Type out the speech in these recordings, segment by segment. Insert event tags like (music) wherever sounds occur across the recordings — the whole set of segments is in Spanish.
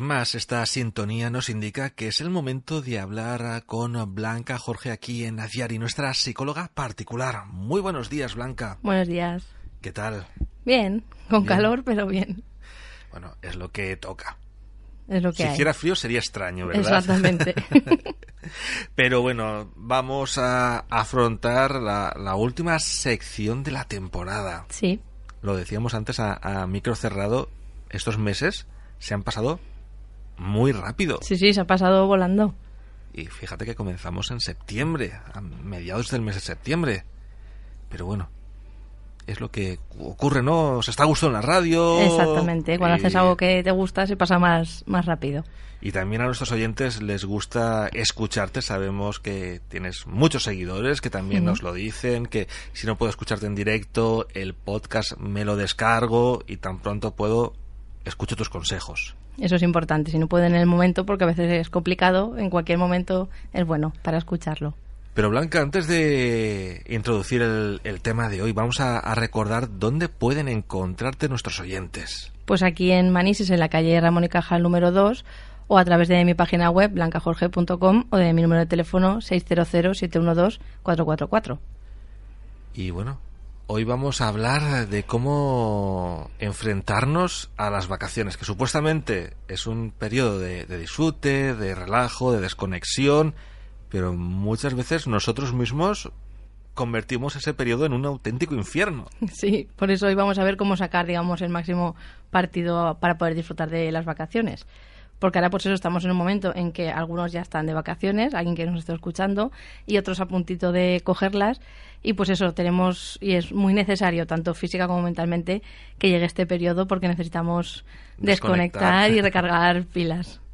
Más, esta sintonía nos indica que es el momento de hablar con Blanca Jorge aquí en Aziari, nuestra psicóloga particular. Muy buenos días, Blanca. Buenos días. ¿Qué tal? Bien, con Bien. calor, pero bien. Bueno, es lo que toca. Es lo que Si hay. hiciera frío sería extraño, ¿verdad? Exactamente. (laughs) Pero bueno, vamos a afrontar la, la última sección de la temporada. sí, Lo decíamos antes a, a micro cerrado, estos meses se han pasado muy rápido. sí, sí, se ha pasado volando. Y fíjate que comenzamos en septiembre, a mediados del mes de septiembre. Pero bueno, es lo que ocurre, ¿no? Se está gustando en la radio. Exactamente. Cuando y- haces algo que te gusta, se pasa más, más rápido. Y también a nuestros oyentes les gusta escucharte. Sabemos que tienes muchos seguidores que también nos lo dicen, que si no puedo escucharte en directo, el podcast me lo descargo y tan pronto puedo, escucho tus consejos. Eso es importante. Si no puede en el momento, porque a veces es complicado, en cualquier momento es bueno para escucharlo. Pero Blanca, antes de introducir el, el tema de hoy, vamos a, a recordar dónde pueden encontrarte nuestros oyentes. Pues aquí en Manises, en la calle Ramón y Cajal número 2, o a través de mi página web, blancajorge.com, o de mi número de teléfono 600-712-444. Y bueno, hoy vamos a hablar de cómo enfrentarnos a las vacaciones, que supuestamente es un periodo de, de disfrute, de relajo, de desconexión, pero muchas veces nosotros mismos convertimos ese periodo en un auténtico infierno. (laughs) Sí, por eso hoy vamos a ver cómo sacar, digamos, el máximo partido para poder disfrutar de las vacaciones. Porque ahora, pues eso, estamos en un momento en que algunos ya están de vacaciones, alguien que nos está escuchando, y otros a puntito de cogerlas. Y pues eso, tenemos, y es muy necesario, tanto física como mentalmente, que llegue este periodo porque necesitamos Desconectar. desconectar y recargar pilas. (laughs)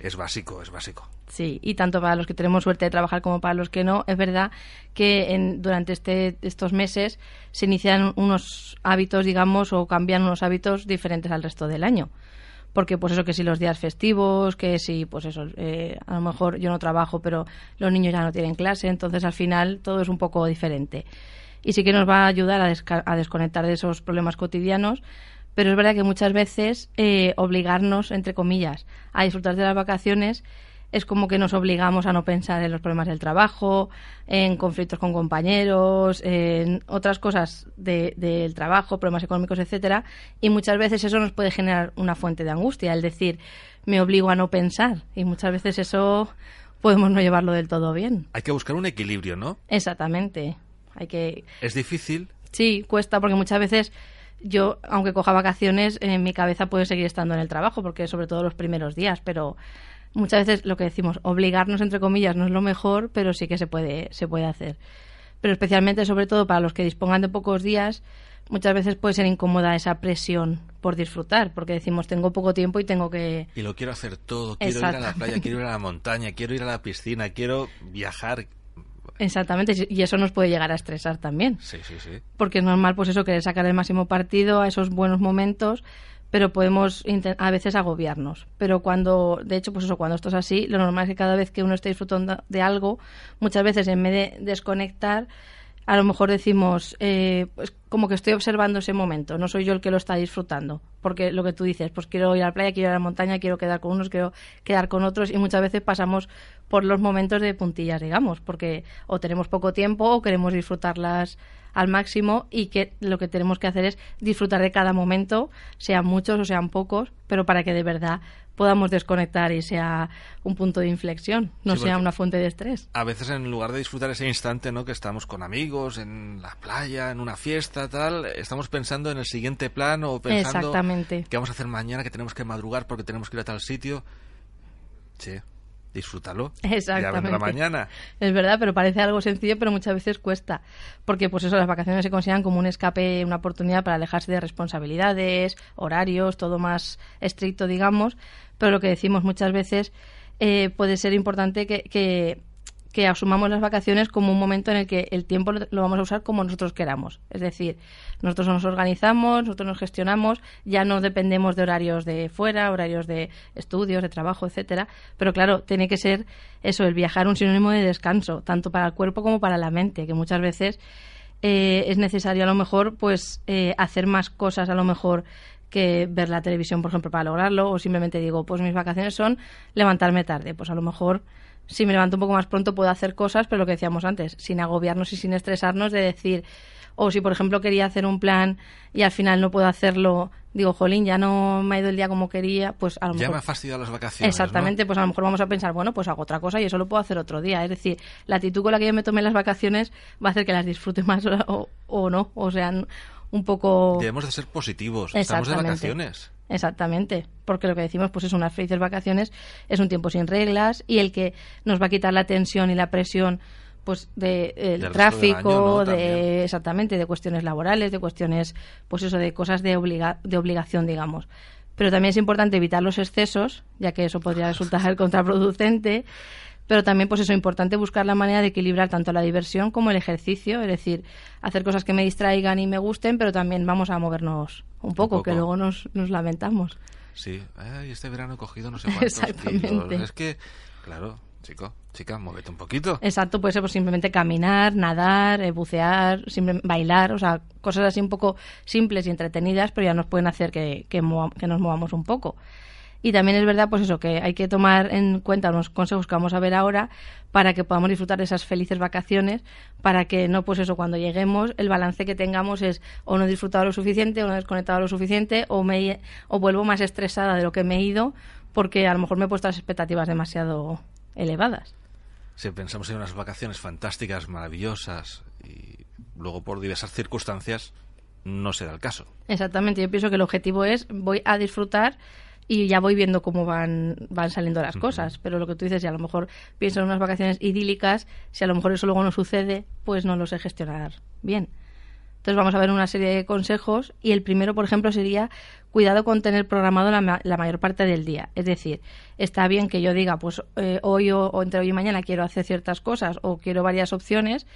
Es básico, es básico. Sí, y tanto para los que tenemos suerte de trabajar como para los que no, es verdad que en- durante este, estos meses se inician unos hábitos, digamos, o cambian unos hábitos diferentes al resto del año. Porque, pues eso, que si los días festivos, que si, pues eso, eh, a lo mejor yo no trabajo, pero los niños ya no tienen clase, entonces al final todo es un poco diferente. Y sí que nos va a ayudar a, a desconectar de esos problemas cotidianos, pero es verdad que muchas veces eh, obligarnos, entre comillas, a disfrutar de las vacaciones es como que nos obligamos a no pensar en los problemas del trabajo, en conflictos con compañeros, en otras cosas de- del trabajo, problemas económicos, etcétera, y muchas veces eso nos puede generar una fuente de angustia, el decir, me obligo a no pensar, y muchas veces eso podemos no llevarlo del todo bien. Hay que buscar un equilibrio, ¿no? Exactamente. Hay que Es difícil, Sí, cuesta porque muchas veces yo, aunque coja vacaciones, en mi cabeza puede seguir estando en el trabajo, porque sobre todo los primeros días, pero muchas veces lo que decimos, obligarnos entre comillas no es lo mejor, pero sí que se puede, se puede hacer. Pero especialmente, sobre todo para los que dispongan de pocos días, muchas veces puede ser incómoda esa presión por disfrutar, porque decimos tengo poco tiempo y tengo que y lo quiero hacer todo. Quiero ir a la playa, quiero ir a la (laughs) montaña, quiero ir a la piscina, quiero viajar. exactamente y eso nos puede llegar a estresar también. Sí, sí, sí. porque es normal pues eso querer sacar el máximo partido a esos buenos momentos pero podemos a veces agobiarnos. Pero cuando de hecho pues eso cuando esto es así lo normal es que cada vez que uno esté disfrutando de algo muchas veces en vez de desconectar a lo mejor decimos eh, pues como que estoy observando ese momento no soy yo el que lo está disfrutando porque lo que tú dices pues quiero ir a la playa quiero ir a la montaña quiero quedar con unos quiero quedar con otros y muchas veces pasamos por los momentos de puntillas digamos porque o tenemos poco tiempo o queremos disfrutarlas al máximo y que lo que tenemos que hacer es disfrutar de cada momento, sean muchos o sean pocos, pero para que de verdad podamos desconectar y sea un punto de inflexión, no Sí, sea una fuente de estrés. A veces en lugar de disfrutar ese instante, ¿no? Que estamos con amigos, en la playa, en una fiesta, tal, estamos pensando en el siguiente plan o pensando Exactamente. qué vamos a hacer mañana, que tenemos que madrugar porque tenemos que ir a tal sitio. Sí, disfrútalo. Ya Exactamente. vendrá mañana. Es verdad, pero parece algo sencillo, pero muchas veces cuesta. Porque, pues eso, las vacaciones se consideran como un escape, una oportunidad para alejarse de responsabilidades, horarios, todo más estricto, digamos. Pero lo que decimos muchas veces eh, puede ser importante que, que, que asumamos las vacaciones como un momento en el que el tiempo lo, vamos a usar como nosotros queramos. Es decir, nosotros nos organizamos, nosotros nos gestionamos, ya no dependemos de horarios de fuera, horarios de estudios, de trabajo, etcétera. Pero claro, tiene que ser eso, el viajar un sinónimo de descanso, tanto para el cuerpo como para la mente, que muchas veces eh, es necesario a lo mejor pues eh, hacer más cosas a lo mejor que ver la televisión, por ejemplo, para lograrlo, o simplemente digo, pues mis vacaciones son levantarme tarde. Pues a lo mejor si me levanto un poco más pronto puedo hacer cosas, pero lo que decíamos antes, sin agobiarnos y sin estresarnos de decir, o si por ejemplo quería hacer un plan y al final no puedo hacerlo, digo, jolín, ya no me ha ido el día como quería, pues a lo Ya mejor... me ha fastidiado las vacaciones. ¿no? Exactamente, pues a lo mejor vamos a pensar, bueno, pues hago otra cosa y eso lo puedo hacer otro día. Es decir, la actitud con la que yo me tomé las vacaciones va a hacer que las disfrute (laughs) más o, o no, o sean un poco... Debemos de ser positivos. Estamos de vacaciones. Exactamente, porque lo que decimos pues es unas felices vacaciones, es un tiempo sin reglas y el que nos va a quitar la tensión y la presión pues de el Del tráfico, año, ¿no? de exactamente, de cuestiones laborales, de cuestiones pues eso de cosas de obliga- de obligación, digamos. Pero también es importante evitar los excesos, ya que eso podría resultar (laughs) contraproducente. Pero también, pues eso, es importante buscar la manera de equilibrar tanto la diversión como el ejercicio, es decir, hacer cosas que me distraigan y me gusten, pero también vamos a movernos un poco, que poco. luego nos, nos lamentamos. Sí. Ay, este verano he cogido no sé (laughs) cuántos Exactamente. kilos. Es que, claro, chico, chica, muévete un poquito. Exacto, puede ser pues, simplemente caminar, nadar, eh, bucear, simple- bailar, o sea, cosas así un poco simples y entretenidas, pero ya nos pueden hacer que, que, que nos movamos un poco. Y también es verdad, pues eso, que hay que tomar en cuenta unos consejos que vamos a ver ahora para que podamos disfrutar de esas felices vacaciones, para que no, pues eso, cuando lleguemos, el balance que tengamos es o no he disfrutado lo suficiente, o no he desconectado lo suficiente, o, me, o vuelvo más estresada de lo que me he ido, porque a lo mejor me he puesto las expectativas demasiado elevadas. Si pensamos en unas vacaciones fantásticas, maravillosas, y luego por diversas circunstancias no será el caso. Exactamente, yo pienso que el objetivo es voy a disfrutar y ya voy viendo cómo van, van saliendo las cosas. Pero lo que tú dices, si a lo mejor pienso en unas vacaciones idílicas, si a lo mejor eso luego no sucede, pues no lo sé gestionar bien. Entonces vamos a ver una serie de consejos y el primero, por ejemplo, sería cuidado con tener programado la, ma- la mayor parte del día. Es decir, está bien que yo diga, pues eh, hoy o, o entre hoy y mañana quiero hacer ciertas cosas o quiero varias opciones,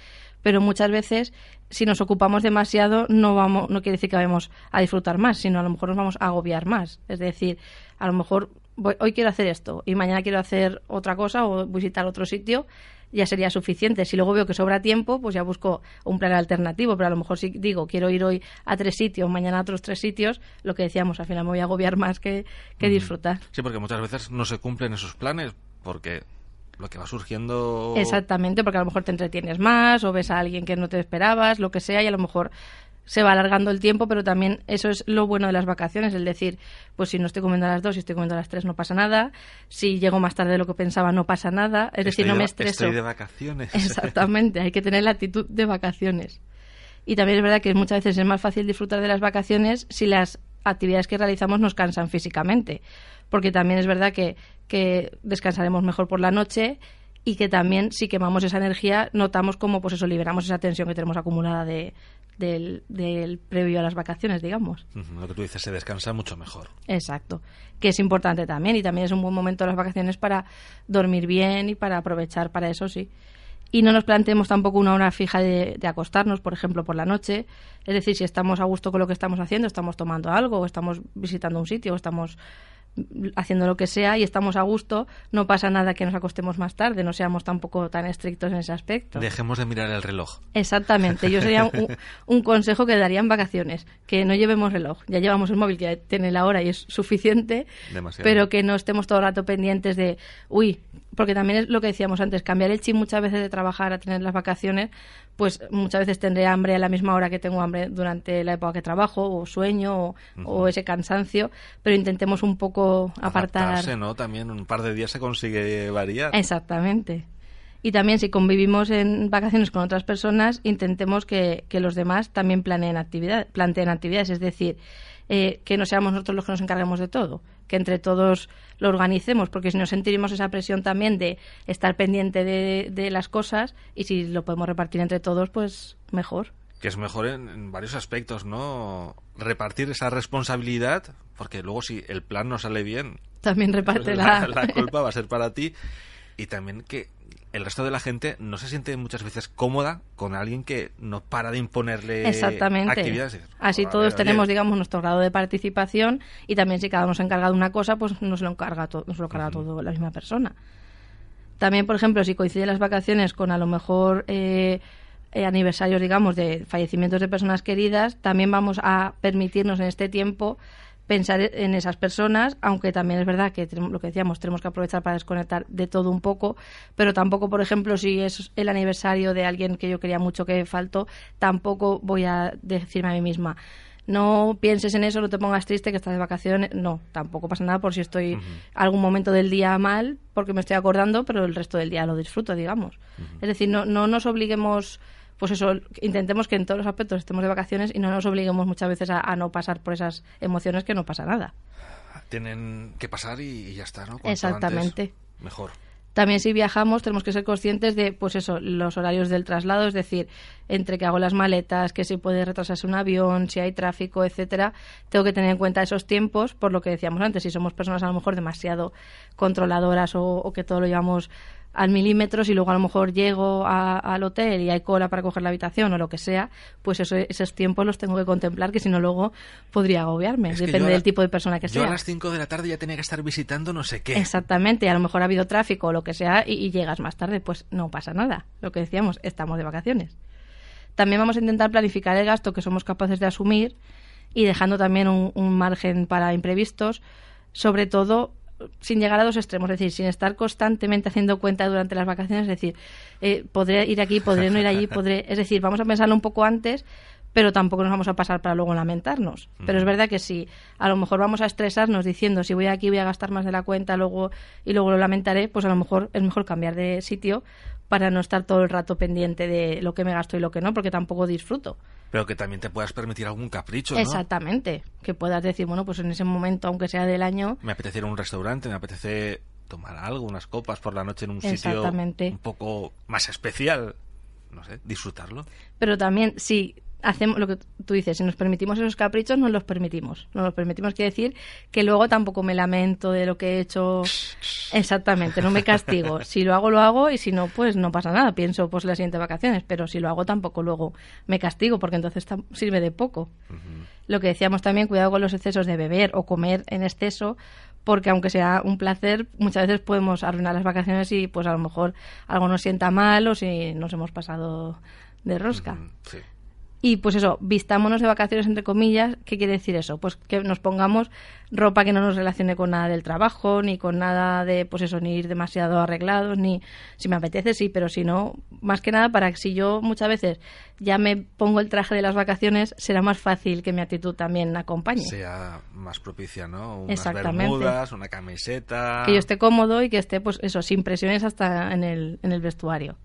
pero muchas veces si nos ocupamos demasiado no vamos no quiere decir que vayamos a disfrutar más, sino a lo mejor nos vamos a agobiar más. Es decir, a lo mejor voy- hoy quiero hacer esto y mañana quiero hacer otra cosa o visitar otro sitio, ya sería suficiente. Si luego veo que sobra tiempo, pues ya busco un plan alternativo, pero a lo mejor si digo quiero ir hoy a tres sitios, mañana a otros tres sitios, lo que decíamos, al final me voy a agobiar más que, que disfrutar. Sí, porque muchas veces no se cumplen esos planes porque lo que va surgiendo... Exactamente, porque a lo mejor te entretienes más o ves a alguien que no te esperabas, lo que sea, y a lo mejor se va alargando el tiempo, pero también eso es lo bueno de las vacaciones, el decir, pues si no estoy comiendo a las dos, si estoy comiendo a las tres, no pasa nada, si llego más tarde de lo que pensaba, no pasa nada, es decir, no de me estreso. Estoy de vacaciones. Exactamente, hay que tener la actitud de vacaciones. Y también es verdad que muchas veces es más fácil disfrutar de las vacaciones si las actividades que realizamos nos cansan físicamente. Porque también es verdad que, que descansaremos mejor por la noche y que también si quemamos esa energía notamos como pues eso liberamos esa tensión que tenemos acumulada de, del, del previo a las vacaciones, digamos. Lo que tú dices, se descansa mucho mejor. Exacto, que es importante también y también es un buen momento las vacaciones para dormir bien y para aprovechar para eso, sí. Y no nos planteemos tampoco una hora fija de, de acostarnos, por ejemplo, por la noche. Es decir, si estamos a gusto con lo que estamos haciendo, estamos tomando algo, o estamos visitando un sitio, o estamos haciendo lo que sea y estamos a gusto, no pasa nada que nos acostemos más tarde, no seamos tampoco tan estrictos en ese aspecto. Dejemos de mirar el reloj. Exactamente, yo sería un, (laughs) un consejo que daría en vacaciones, que no llevemos reloj, ya llevamos el móvil que tiene la hora y es suficiente, Demasiado. pero que no estemos todo el rato pendientes de, uy, porque también es lo que decíamos antes, cambiar el chip muchas veces de trabajar a tener las vacaciones, pues muchas veces tendré hambre a la misma hora que tengo hambre durante la época que trabajo, o sueño, o, o ese cansancio, pero intentemos un poco apartar. Adaptarse, ¿no? También un par de días se consigue variar. Exactamente. Y también si convivimos en vacaciones con otras personas, intentemos que, que los demás también planeen, actividad, planteen actividades. Es decir, eh, que no seamos nosotros los que nos encarguemos de todo, que entre todos lo organicemos, porque si no sentiremos esa presión también de estar pendiente de, de las cosas y si lo podemos repartir entre todos, pues mejor. Que es mejor en, en varios aspectos, ¿no? Repartir esa responsabilidad, porque luego si el plan no sale bien, También reparte la, la... la culpa va a ser para ti. Y también que el resto de la gente no se siente muchas veces cómoda con alguien que no para de imponerle Exactamente. actividades. Así "Joder, todos oye". tenemos, digamos, nuestro grado de participación y también si cada uno se encarga de una cosa, pues nos lo encarga, to- nos lo encarga todo la misma persona. También, por ejemplo, si coinciden las vacaciones con a lo mejor eh, eh, aniversarios, digamos, de fallecimientos de personas queridas, también vamos a permitirnos en este tiempo pensar en esas personas, aunque también es verdad que lo que decíamos, tenemos que aprovechar para desconectar de todo un poco, pero tampoco, por ejemplo, si es el aniversario de alguien que yo quería mucho que faltó, tampoco voy a decirme a mí misma, no pienses en eso, no te pongas triste que estás de vacaciones. No, tampoco pasa nada por si estoy algún momento del día mal, porque me estoy acordando, pero el resto del día lo disfruto, digamos. Es decir, no, no nos obliguemos, pues eso, intentemos que en todos los aspectos estemos de vacaciones y no nos obliguemos muchas veces a, a no pasar por esas emociones que no pasa nada. Tienen que pasar y, y ya está, ¿no? Cuanto Exactamente. antes, mejor. También si viajamos tenemos que ser conscientes de, pues eso, los horarios del traslado, es decir, entre que hago las maletas, que si puede retrasarse un avión, si hay tráfico, etcétera, tengo que tener en cuenta esos tiempos, por lo que decíamos antes, si somos personas a lo mejor demasiado controladoras o, o que todo lo llevamos al milímetro, si luego a lo mejor llego a- al hotel y hay cola para coger la habitación o lo que sea, pues eso, esos tiempos los tengo que contemplar, que si no luego podría agobiarme, Es que depende yo del tipo de persona que Yo sea. a las 5 de la tarde ya tenía que estar visitando no sé qué. Exactamente, a lo mejor ha habido tráfico o lo que sea y, y llegas más tarde, pues no pasa nada. Lo que decíamos, estamos de vacaciones. También vamos a intentar planificar el gasto que somos capaces de asumir y dejando también un, un margen para imprevistos, sobre todo sin llegar a dos extremos, es decir, sin estar constantemente haciendo cuenta durante las vacaciones, es decir, eh, podré ir aquí, podré no ir allí, (laughs) podré, es decir, vamos a pensarlo un poco antes, pero tampoco nos vamos a pasar para luego lamentarnos. Pero es verdad que si a lo mejor vamos a estresarnos diciendo si voy aquí voy a gastar más de la cuenta luego y luego lo lamentaré, pues a lo mejor es mejor cambiar de sitio para no estar todo el rato pendiente de lo que me gasto y lo que no, porque tampoco disfruto. Pero que también te puedas permitir algún capricho, ¿no? Exactamente. Que puedas decir, bueno, pues en ese momento, aunque sea del año, Me apetece ir a un restaurante, me apetece tomar algo, unas copas por la noche en un sitio un poco más especial. No sé, disfrutarlo. pero también si hacemos lo que tú dices, si nos permitimos esos caprichos, nos los permitimos. Nos los permitimos quiere decir que luego tampoco me lamento de lo que he hecho. Exactamente, no me castigo. (laughs) Si lo hago, lo hago y si no, pues no pasa nada. Pienso pues las siguientes vacaciones, pero si lo hago tampoco luego me castigo porque entonces sirve de poco. Lo que decíamos también, cuidado con los excesos de beber o comer en exceso, porque aunque sea un placer, muchas veces podemos arruinar las vacaciones y pues a lo mejor algo nos sienta mal o si nos hemos pasado de rosca. Sí. Y pues eso, vistámonos de vacaciones entre comillas, ¿qué quiere decir eso? Pues que nos pongamos ropa que no nos relacione con nada del trabajo, ni con nada de, pues eso, ni ir demasiado arreglados, ni si me apetece, sí, pero si no, más que nada para que si yo muchas veces ya me pongo el traje de las vacaciones, será más fácil que mi actitud también acompañe. Sea más propicia, ¿no? Unas Exactamente. bermudas, una camiseta. Que yo esté cómodo y que esté, pues eso, sin presiones hasta en el, en el vestuario.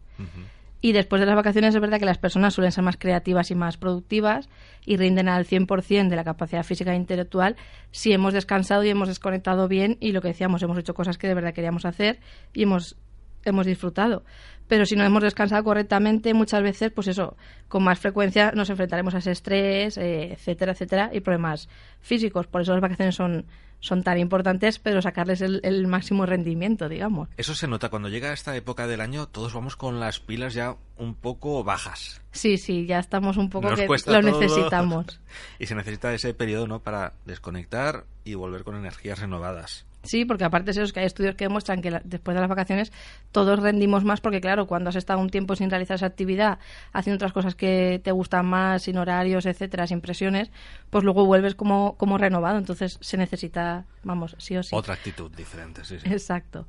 Y después de las vacaciones es verdad que las personas suelen ser más creativas y más productivas y rinden al 100% de la capacidad física e intelectual si hemos descansado y hemos desconectado bien y lo que decíamos, hemos hecho cosas que de verdad queríamos hacer y hemos, hemos disfrutado. Pero si no hemos descansado correctamente, muchas veces, pues eso, con más frecuencia nos enfrentaremos a ese estrés, eh, etcétera, etcétera, y problemas físicos. Por eso las vacaciones son, son tan importantes, pero sacarles el, el máximo rendimiento, digamos. Eso se nota cuando llega esta época del año, todos vamos con las pilas ya un poco bajas. Sí, sí, ya estamos un poco Nos que lo todo. necesitamos. (laughs) Y se necesita ese periodo, ¿no? Para desconectar y volver con energías renovadas. Sí, porque aparte es que hay estudios que demuestran que la- después de las vacaciones todos rendimos más porque, claro, cuando has estado un tiempo sin realizar esa actividad, haciendo otras cosas que te gustan más, sin horarios, etcétera, sin presiones, pues luego vuelves como, como renovado. Entonces se necesita, vamos, sí o sí. Otra actitud diferente, sí, sí. Exacto.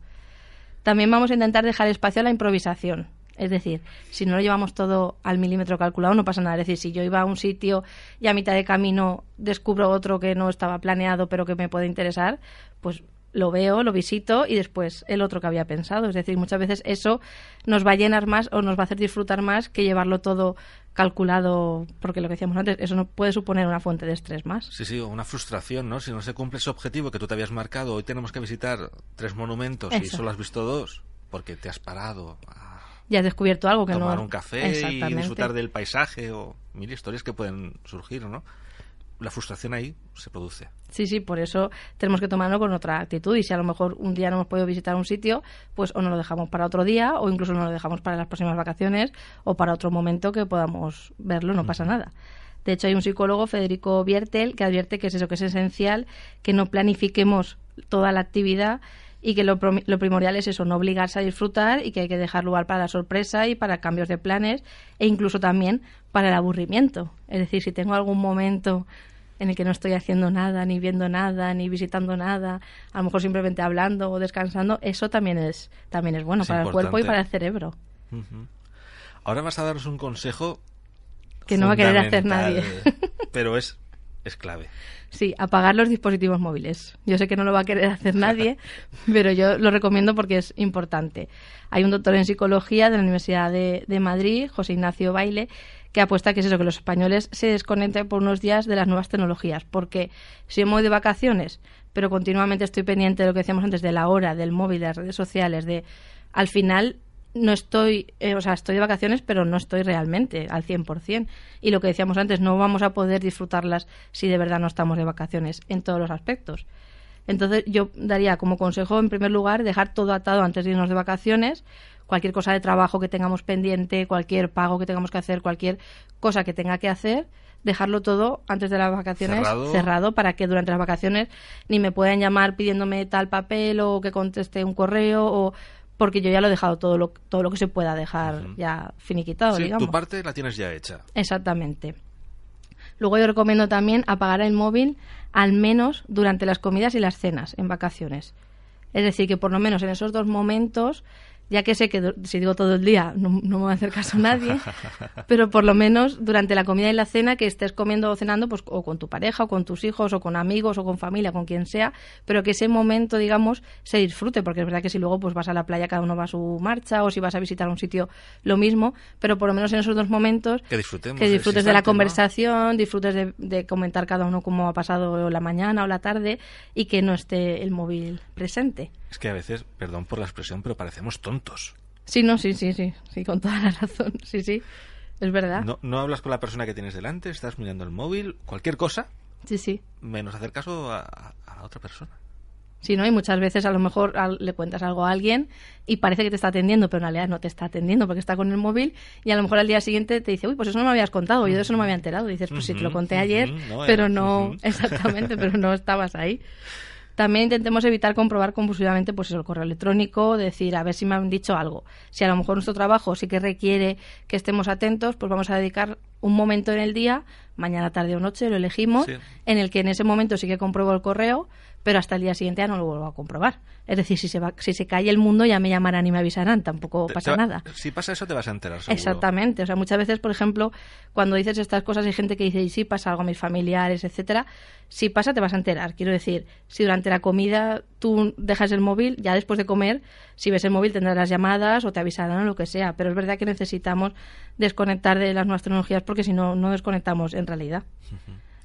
También vamos a intentar dejar espacio a la improvisación. Es decir, si no lo llevamos todo al milímetro calculado, no pasa nada. Es decir, si yo iba a un sitio y a mitad de camino descubro otro que no estaba planeado pero que me puede interesar, pues lo veo, lo visito y después el otro que había pensado. Es decir, muchas veces eso nos va a llenar más o nos va a hacer disfrutar más que llevarlo todo calculado, porque lo que decíamos antes, eso no puede suponer una fuente de estrés más. Sí, sí, una frustración, ¿no? Si no se cumple ese objetivo que tú te habías marcado, hoy tenemos que visitar tres monumentos y solo has visto dos, porque te has parado a Ya has descubierto algo que tomar no... un café y disfrutar del paisaje o mil historias que pueden surgir, ¿no? La frustración ahí se produce. Sí, sí, por eso tenemos que tomarlo con otra actitud y si a lo mejor un día no hemos podido visitar un sitio, pues o no lo dejamos para otro día o incluso no lo dejamos para las próximas vacaciones o para otro momento que podamos verlo, no pasa nada. De hecho, hay un psicólogo, Federico Biertel, que advierte que es eso, que es esencial que no planifiquemos toda la actividad y que lo, lo primordial es eso, no obligarse a disfrutar y que hay que dejar lugar para la sorpresa y para cambios de planes e incluso también para el aburrimiento. Es decir, si tengo algún momento en el que no estoy haciendo nada, ni viendo nada, ni visitando nada, a lo mejor simplemente hablando o descansando, eso también es, también es bueno Es para el cuerpo y para el cerebro. Ahora vas a darnos un consejo Que no va a querer hacer nadie. (laughs) pero es, es clave. Sí, apagar los dispositivos móviles. Yo sé que no lo va a querer hacer nadie, (laughs) pero yo lo recomiendo porque es importante. Hay un doctor en psicología de la Universidad de, de Madrid, José Ignacio Baile, que apuesta que es eso, que los españoles se desconecten por unos días de las nuevas tecnologías. Porque si yo me voy de vacaciones, pero continuamente estoy pendiente de lo que decíamos antes, de la hora, del móvil, de las redes sociales, de al final no estoy, eh, o sea, estoy de vacaciones, pero no estoy realmente al 100%. Y lo que decíamos antes, no vamos a poder disfrutarlas si de verdad no estamos de vacaciones en todos los aspectos. Entonces, yo daría como consejo, en primer lugar, dejar todo atado antes de irnos de vacaciones. Cualquier cosa de trabajo que tengamos pendiente, cualquier pago que tengamos que hacer, cualquier cosa que tenga que hacer, dejarlo todo antes de las vacaciones Cerrado. cerrado para que durante las vacaciones ni me puedan llamar pidiéndome tal papel o que conteste un correo o porque yo ya lo he dejado todo lo, todo lo que se pueda dejar ya finiquitado, Sí, digamos. tu parte la tienes ya hecha. Exactamente. Luego yo recomiendo también apagar el móvil al menos durante las comidas y las cenas en vacaciones. Es decir, que por lo menos en esos dos momentos, ya que sé que si digo todo el día no, no me va a hacer caso nadie, (laughs) pero por lo menos durante la comida y la cena que estés comiendo o cenando pues o con tu pareja o con tus hijos o con amigos o con familia, con quien sea, pero que ese momento, digamos, se disfrute, porque es verdad que si luego pues vas a la playa cada uno va a su marcha o si vas a visitar un sitio lo mismo, pero por lo menos en esos dos momentos Que disfrutemos que disfrutes de la conversación, disfrutes de, de comentar cada uno cómo ha pasado la mañana o la tarde y que no esté el móvil presente. Es que a veces, perdón por la expresión, pero parecemos tontos. Sí, no, sí, sí, sí, sí, con toda la razón, (laughs) sí, sí, es verdad, No, no hablas con la persona que tienes delante, estás mirando el móvil, cualquier cosa, sí, sí. menos hacer caso a, a- otra persona. Sí, ¿no? Y muchas veces a lo mejor al- le cuentas algo a alguien y parece que te está atendiendo, pero en realidad no te está atendiendo porque está con el móvil y a lo mejor al día siguiente te dice, uy, pues eso no me habías contado, yo de eso no me había enterado. Y dices, pues sí, te lo conté ayer, no, pero no, (laughs) exactamente, pero no estabas ahí. También intentemos evitar comprobar compulsivamente pues eso, el correo electrónico, decir a ver si me han dicho algo. Si a lo mejor nuestro trabajo sí que requiere que estemos atentos, pues vamos a dedicar un momento en el día, mañana, tarde o noche, lo elegimos, Sí. en el que en ese momento sí que compruebo el correo, pero hasta el día siguiente ya no lo vuelvo a comprobar. Es decir, si se, va, si se cae el mundo ya me llamarán y me avisarán, tampoco pasa te nada. Si pasa eso, te vas a enterar, seguro. Exactamente. O sea, muchas veces, por ejemplo, cuando dices estas cosas hay gente que dice, y si pasa algo a mis familiares, etcétera. Si pasa, te vas a enterar. Quiero decir, si durante la comida tú dejas el móvil, ya después de comer, si ves el móvil tendrás las llamadas o te avisarán o lo que sea. Pero es verdad que necesitamos desconectar de las nuevas tecnologías porque si no, no desconectamos en realidad.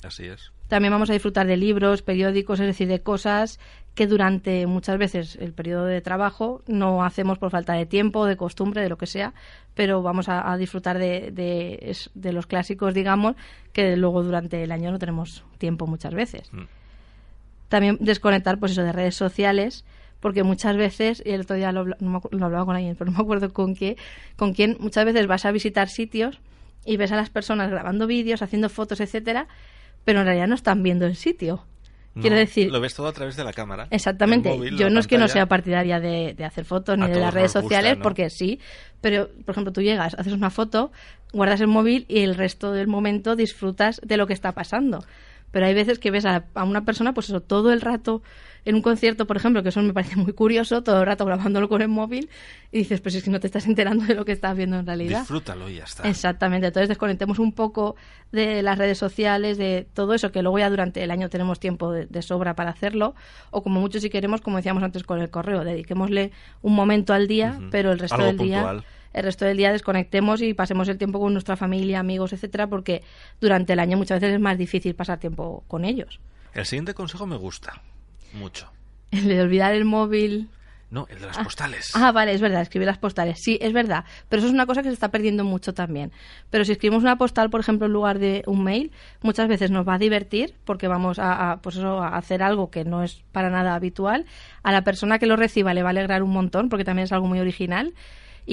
Así es. También vamos a disfrutar de libros, periódicos, es decir, de cosas que durante muchas veces el periodo de trabajo no hacemos por falta de tiempo, de costumbre, de lo que sea, pero vamos a, a disfrutar de, de, de los clásicos, digamos, que luego durante el año no tenemos tiempo muchas veces. Mm. También desconectar, pues eso, de redes sociales, porque muchas veces, y el otro día lo, no lo hablaba con alguien, pero no me acuerdo con qué, con quién, muchas veces vas a visitar sitios y ves a las personas grabando vídeos, haciendo fotos, etcétera, pero en realidad no están viendo el sitio. Quiero decir, Lo ves todo a través de la cámara. Exactamente. móvil, Yo no es que no sea partidaria de, de hacer fotos ni A de las redes gusta, sociales, ¿no? porque sí, pero por ejemplo tú llegas, haces una foto, guardas el móvil y el resto del momento disfrutas de lo que está pasando. Pero hay veces que ves a, a una persona, pues eso, todo el rato en un concierto, por ejemplo, que eso me parece muy curioso, todo el rato grabándolo con el móvil y dices, pues es que no te estás enterando de lo que estás viendo en realidad. Disfrútalo y ya está. Exactamente, entonces desconectemos un poco de las redes sociales, de todo eso, que luego ya durante el año tenemos tiempo de, de sobra para hacerlo, o como mucho si queremos, como decíamos antes con el correo, dediquémosle un momento al día, pero el resto Algo del puntual. día el resto del día desconectemos y pasemos el tiempo con nuestra familia, amigos, etcétera, porque durante el año muchas veces es más difícil pasar tiempo con ellos. El siguiente consejo me gusta mucho. El de olvidar el móvil. No, el de las postales. Ah, vale, es verdad, escribir las postales. Sí, es verdad. Pero eso es una cosa que se está perdiendo mucho también. Pero si escribimos una postal, por ejemplo, en lugar de un mail, muchas veces nos va a divertir porque vamos a, a, pues eso, a hacer algo que no es para nada habitual. A la persona que lo reciba le va a alegrar un montón porque también es algo muy original.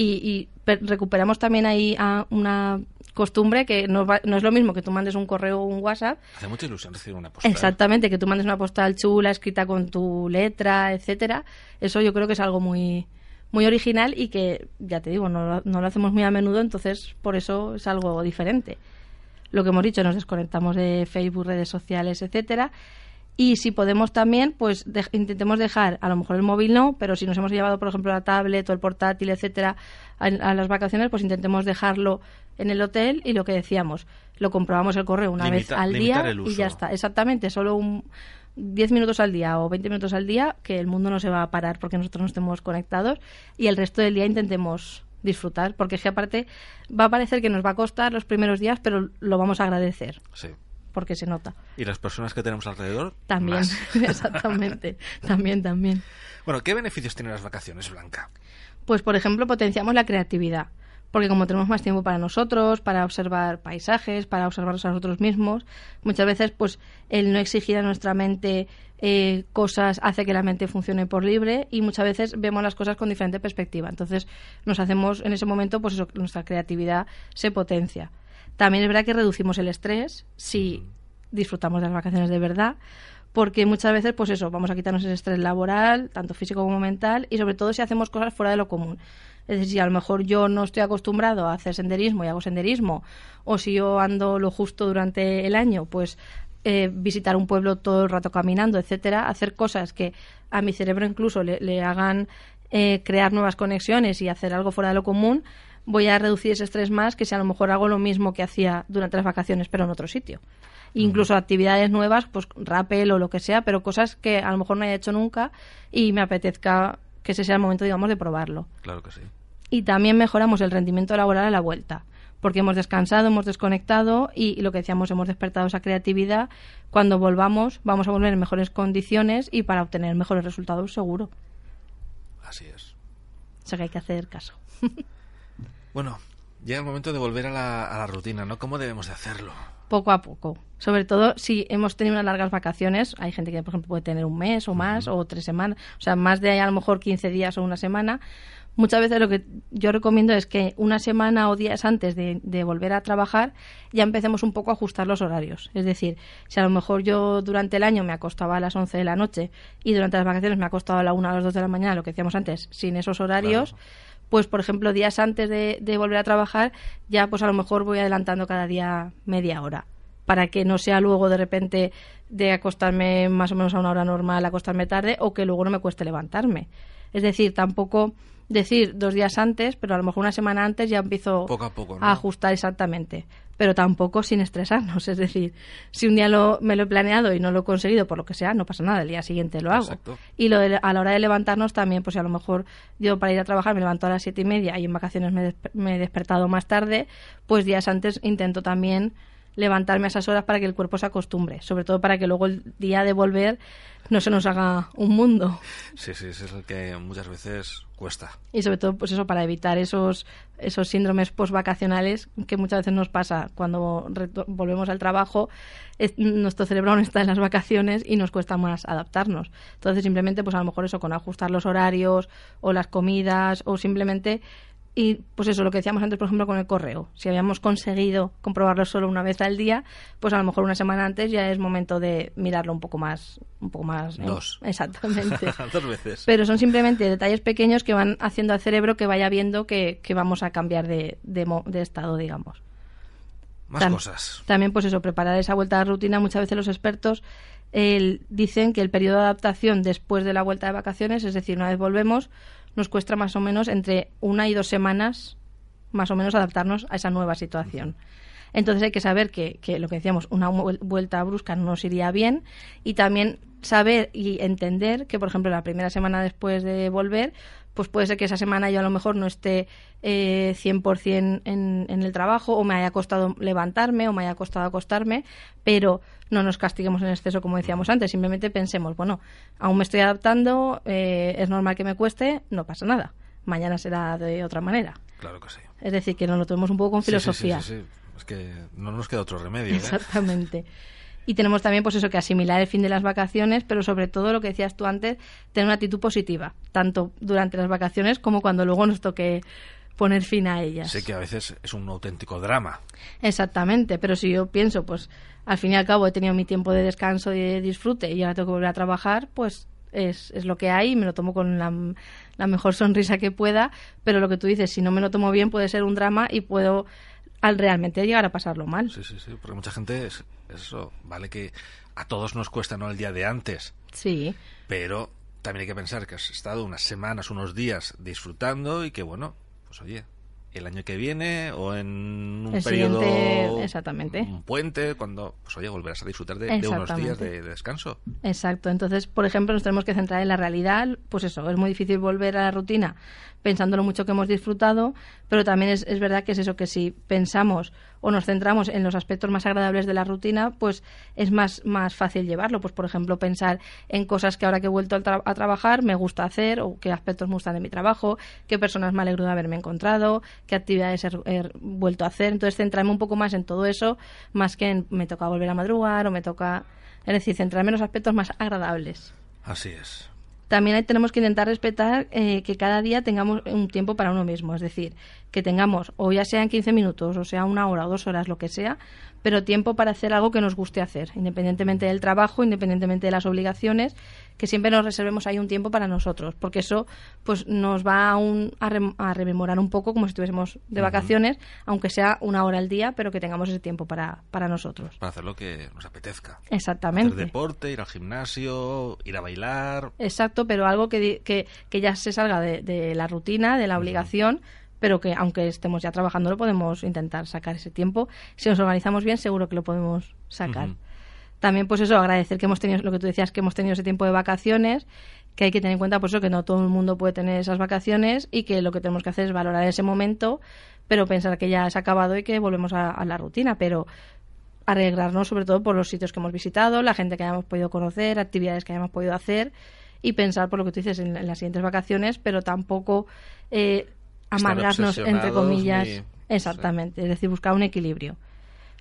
Y, y per- recuperamos también ahí a una costumbre que no, va- no es lo mismo que tú mandes un correo o un WhatsApp Hace mucha ilusión recibir una postal. Exactamente, que tú mandes una postal chula, escrita con tu letra, etcétera. Eso yo creo que es algo muy muy original y que, ya te digo, no, no lo hacemos muy a menudo, entonces por eso es algo diferente. Lo que hemos dicho, nos desconectamos de Facebook, redes sociales, etcétera. Y si podemos también, pues de- intentemos dejar, a lo mejor el móvil no, pero si nos hemos llevado, por ejemplo, la tablet o el portátil, etcétera, a, a las vacaciones, pues intentemos dejarlo en el hotel y lo que decíamos, lo comprobamos el correo una vez al día y ya está. Exactamente, solo un 10 minutos al día o 20 minutos al día, que el mundo no se va a parar porque nosotros no estemos conectados y el resto del día intentemos disfrutar, porque es que aparte va a parecer que nos va a costar los primeros días, pero lo vamos a agradecer, Sí. Porque se nota. Y las personas que tenemos alrededor. También, más. (laughs) exactamente, (laughs) también, también. Bueno, ¿qué beneficios tienen las vacaciones, Blanca? Pues, por ejemplo, potenciamos la creatividad. Porque como tenemos más tiempo para nosotros, para observar paisajes, para observarnos a nosotros mismos, muchas veces, pues, el no exigir a nuestra mente eh, cosas hace que la mente funcione por libre y muchas veces vemos las cosas con diferente perspectiva. Entonces, nos hacemos en ese momento, pues eso, nuestra creatividad se potencia. También es verdad que reducimos el estrés si disfrutamos de las vacaciones de verdad, porque muchas veces, pues eso, vamos a quitarnos ese estrés laboral, tanto físico como mental, y sobre todo si hacemos cosas fuera de lo común. Es decir, si a lo mejor yo no estoy acostumbrado a hacer senderismo y hago senderismo, o si yo ando lo justo durante el año, pues eh, visitar un pueblo todo el rato caminando, etcétera, hacer cosas que a mi cerebro incluso le, le hagan eh, crear nuevas conexiones y hacer algo fuera de lo común, voy a reducir ese estrés más que si a lo mejor hago lo mismo que hacía durante las vacaciones, pero en otro sitio. Incluso actividades nuevas, pues rappel o lo que sea, pero cosas que a lo mejor no haya hecho nunca y me apetezca que ese sea el momento, digamos, de probarlo. Claro que sí. Y también mejoramos el rendimiento laboral a la vuelta, porque hemos descansado, hemos desconectado y, y lo que decíamos, hemos despertado esa creatividad. Cuando volvamos, vamos a volver en mejores condiciones y para obtener mejores resultados, seguro. Así es. O sea que hay que hacer caso. (laughs) Bueno, llega el momento de volver a la, a la rutina, ¿no? ¿Cómo debemos de hacerlo? poco a poco. Sobre todo si hemos tenido unas largas vacaciones, hay gente que, por ejemplo, puede tener un mes o más o tres semanas, o sea, más de a lo mejor 15 días o una semana. Muchas veces lo que yo recomiendo es que una semana o días antes de, de volver a trabajar ya empecemos un poco a ajustar los horarios. Es decir, si a lo mejor yo durante el año me acostaba a las 11 de la noche y durante las vacaciones me ha acostado a la 1 a las 2 de la mañana, lo que decíamos antes, sin esos horarios, pues por ejemplo días antes de, volver a trabajar ya pues a lo mejor voy adelantando cada día media hora para que no sea luego de repente de acostarme más o menos a una hora normal, acostarme tarde o que luego no me cueste levantarme. Es decir, tampoco decir dos días antes, pero a lo mejor una semana antes ya empiezo Poco a poco, ¿no? a ajustar exactamente. Pero tampoco sin estresarnos. (laughs) Es decir, si un día lo, me lo he planeado y no lo he conseguido por lo que sea, no pasa nada, el día siguiente lo hago. Exacto. Y lo de- a la hora de levantarnos también, pues si a lo mejor yo para ir a trabajar me levanto a las siete y media y en vacaciones me, despe- me he despertado más tarde, pues días antes intento también levantarme a esas horas para que el cuerpo se acostumbre, sobre todo para que luego el día de volver no se nos haga un mundo. Sí, sí, ese es el que muchas veces cuesta. Y sobre todo, pues eso, para evitar esos, esos síndromes post-vacacionales que muchas veces nos pasa cuando volvemos al trabajo, es- nuestro cerebro no está en las vacaciones y nos cuesta más adaptarnos. Entonces, simplemente, pues a lo mejor eso, con ajustar los horarios o las comidas o simplemente... Y pues eso, lo que decíamos antes, por ejemplo, con el correo. Si habíamos conseguido comprobarlo solo una vez al día, pues a lo mejor una semana antes ya es momento de mirarlo un poco más. Un poco más ¿eh? Dos. (laughs) Exactamente. (laughs) Dos veces. Pero son simplemente detalles pequeños que van haciendo al cerebro que vaya viendo que, que vamos a cambiar de, de, de estado, digamos. Más Tam- cosas. También, pues eso, preparar esa vuelta a la rutina. Muchas veces los expertos el- dicen que el periodo de adaptación después de la vuelta de vacaciones, es decir, una vez volvemos, nos cuesta más o menos entre una y dos semanas, más o menos, adaptarnos a esa nueva situación. Entonces hay que saber que, que lo que decíamos, una vuel- vuelta brusca no nos iría bien y también saber y entender que, por ejemplo, la primera semana después de volver, pues puede ser que esa semana yo a lo mejor no esté eh, 100% en, en el trabajo o me haya costado levantarme o me haya costado acostarme, pero no nos castiguemos en exceso como decíamos antes, simplemente pensemos, bueno, aún me estoy adaptando, eh, es normal que me cueste, no pasa nada, mañana será de otra manera. Claro que sí. Es decir, que nos lo tomemos un poco con Sí, sí, sí, filosofía. sí, sí. Es que no nos queda otro remedio. ¿eh? (laughs) Y tenemos también, pues eso, que asimilar el fin de las vacaciones, pero sobre todo lo que decías tú antes, tener una actitud positiva, tanto durante las vacaciones como cuando luego nos toque poner fin a ellas. Sé que a veces es un auténtico drama. Exactamente, pero si yo pienso, pues al fin y al cabo he tenido mi tiempo de descanso y de disfrute y ahora tengo que volver a trabajar, pues es, es lo que hay y me lo tomo con la, la mejor sonrisa que pueda, pero lo que tú dices, si no me lo tomo bien puede ser un drama y puedo al realmente llegar a pasarlo mal. Sí, sí, sí. Porque mucha gente, eso, vale que a todos nos cuesta no el día de antes, Sí, pero también hay que pensar que has estado unas semanas, unos días disfrutando y que, bueno, pues oye, el año que viene o en un El periodo. exactamente. Un puente, cuando, pues oye, volverás a disfrutar de, de unos días de, de descanso. Exacto. Entonces, por ejemplo, nos tenemos que centrar en la realidad. Pues eso, es muy difícil volver a la rutina pensando lo mucho que hemos disfrutado, pero también es, es verdad que es eso, que si pensamos o nos centramos en los aspectos más agradables de la rutina, pues es más, más fácil llevarlo. Pues, por ejemplo, pensar en cosas que ahora que he vuelto al tra- a trabajar me gusta hacer o qué aspectos me gustan de mi trabajo, qué personas me alegro de haberme encontrado, qué actividades he, he vuelto a hacer. Entonces, centrarme un poco más en todo eso, más que en me toca volver a madrugar o me toca... Es decir, centrarme en los aspectos más agradables. Así es. También tenemos que intentar respetar eh, que cada día tengamos un tiempo para uno mismo. Es decir, que tengamos, o ya sean 15 minutos, o sea una hora o dos horas, lo que sea, pero tiempo para hacer algo que nos guste hacer, independientemente del trabajo, independientemente de las obligaciones, que siempre nos reservemos ahí un tiempo para nosotros, porque eso pues nos va a, un- a, rem- a rememorar un poco como si estuviésemos de vacaciones, aunque sea una hora al día, pero que tengamos ese tiempo para, para nosotros. Para hacer lo que nos apetezca. Hacer Exactamente. deporte, ir al gimnasio, ir a bailar. Exacto, pero algo que, que, que ya se salga de, de la rutina, de la obligación, pero que aunque estemos ya trabajando lo podemos intentar sacar ese tiempo. Si nos organizamos bien, seguro que lo podemos sacar. También, pues eso, agradecer que hemos tenido, lo que tú decías, que hemos tenido ese tiempo de vacaciones, que hay que tener en cuenta, pues eso, que no todo el mundo puede tener esas vacaciones y que lo que tenemos que hacer es valorar ese momento, pero pensar que ya se ha acabado y que volvemos a, a la rutina, pero arreglarnos sobre todo por los sitios que hemos visitado, la gente que hayamos podido conocer, actividades que hayamos podido hacer y pensar por lo que tú dices en, en las siguientes vacaciones, pero tampoco eh, amargarnos entre comillas. ni- Exactamente, es decir, buscar un equilibrio.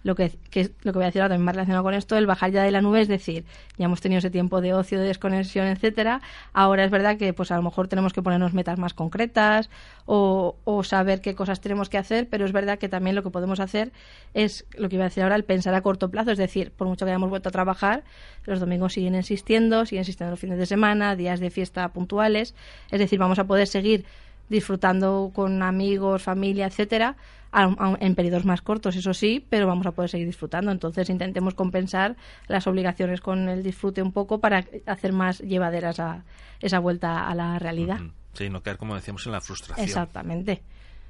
Lo que, que lo que voy a decir ahora también más relacionado con esto, el bajar ya de la nube, es decir, ya hemos tenido ese tiempo de ocio, de desconexión, etcétera. Ahora es verdad que pues a lo mejor tenemos que ponernos metas más concretas o, o saber qué cosas tenemos que hacer, pero es verdad que también lo que podemos hacer es lo que iba a decir ahora, el pensar a corto plazo, es decir, por mucho que hayamos vuelto a trabajar, los domingos siguen existiendo, siguen existiendo los fines de semana, días de fiesta puntuales, es decir, vamos a poder seguir disfrutando con amigos, familia, etcétera, a- a- en periodos más cortos, eso sí, pero vamos a poder seguir disfrutando. Entonces intentemos compensar las obligaciones con el disfrute un poco para hacer más llevadera esa, esa vuelta a la realidad. Sí, no caer, como decíamos, en la frustración. Exactamente.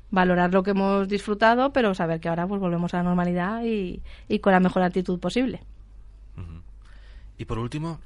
Valorar lo que hemos disfrutado, pero saber que ahora pues volvemos a la normalidad y, y con la mejor actitud posible. Y por último,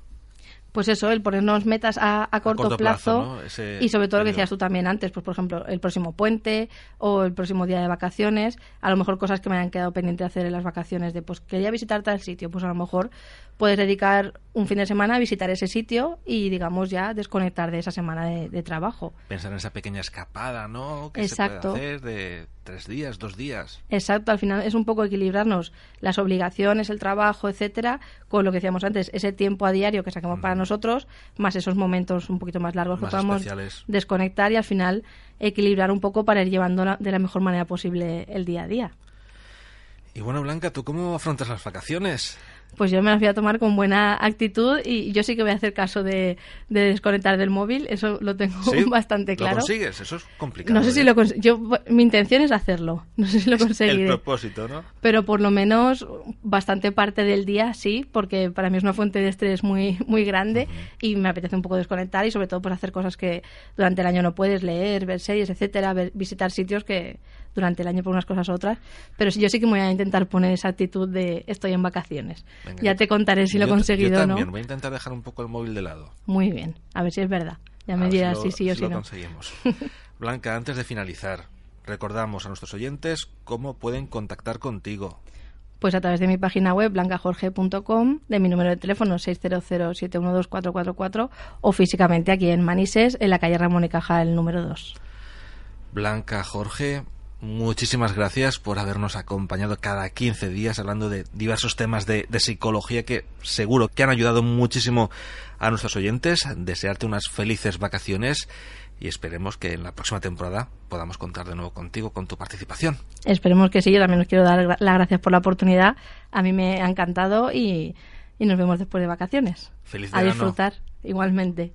Pues eso, el ponernos metas a, a corto, corto plazo, plazo, ¿no? Ese y sobre todo lo que decías tú también antes, pues por ejemplo el próximo puente o el próximo día de vacaciones, a lo mejor cosas que me hayan quedado pendiente de hacer en las vacaciones, de pues quería visitar tal sitio, pues a lo mejor puedes dedicar un fin de semana a visitar ese sitio y digamos ya desconectar de esa semana de, de trabajo. pensar en esa pequeña escapada, ¿no? Que Exacto. se puede hacer de tres días, dos días. Exacto, al final es un poco equilibrarnos las obligaciones, el trabajo, etcétera, con lo que decíamos antes, ese tiempo a diario que saquemos para nosotros, más esos momentos un poquito más largos Más que podamos especiales. desconectar y al final equilibrar un poco para ir llevando la- de la mejor manera posible el día a día. Y bueno, Blanca, ¿tú cómo afrontas las vacaciones? Pues yo me las voy a tomar con buena actitud y yo sí que voy a hacer caso de, de desconectar del móvil, eso lo tengo ¿Sí? (laughs) bastante claro. ¿Lo consigues? Eso es complicado. No sé si ¿eh? lo cons- yo Mi intención es hacerlo, (laughs) no sé si lo El conseguiré. propósito, ¿no? pero por lo menos bastante parte del día sí, porque para mí es una fuente de estrés muy muy grande y me apetece un poco desconectar y sobre todo pues hacer cosas que durante el año no puedes leer, ver series, etcétera, ver- visitar sitios que durante el año por unas cosas u otras, pero sí- yo sí que me voy a intentar poner esa actitud de estoy en vacaciones. Venga, ya te contaré si lo he conseguido yo o no. también voy a intentar dejar un poco el móvil de lado. Muy bien, a ver si es verdad. Ya A me dirás lo- si sí o si si lo no. conseguimos. (laughs) Blanca, antes de finalizar, recordamos a nuestros oyentes cómo pueden contactar contigo. Pues a través de mi página web blancajorge.com, de mi número de teléfono 600-712-444 o físicamente aquí en Manises, en la calle Ramón y Cajal número 2. Blanca, Jorge, muchísimas gracias por habernos acompañado cada 15 días hablando de diversos temas de, de psicología que seguro que han ayudado muchísimo a nuestros oyentes. Desearte unas felices vacaciones y esperemos que en la próxima temporada podamos contar de nuevo contigo con tu participación. Esperemos que sí, yo también os quiero dar las gracias por la oportunidad. A mí me ha encantado y, y nos vemos después de vacaciones. Feliz A verano. disfrutar igualmente.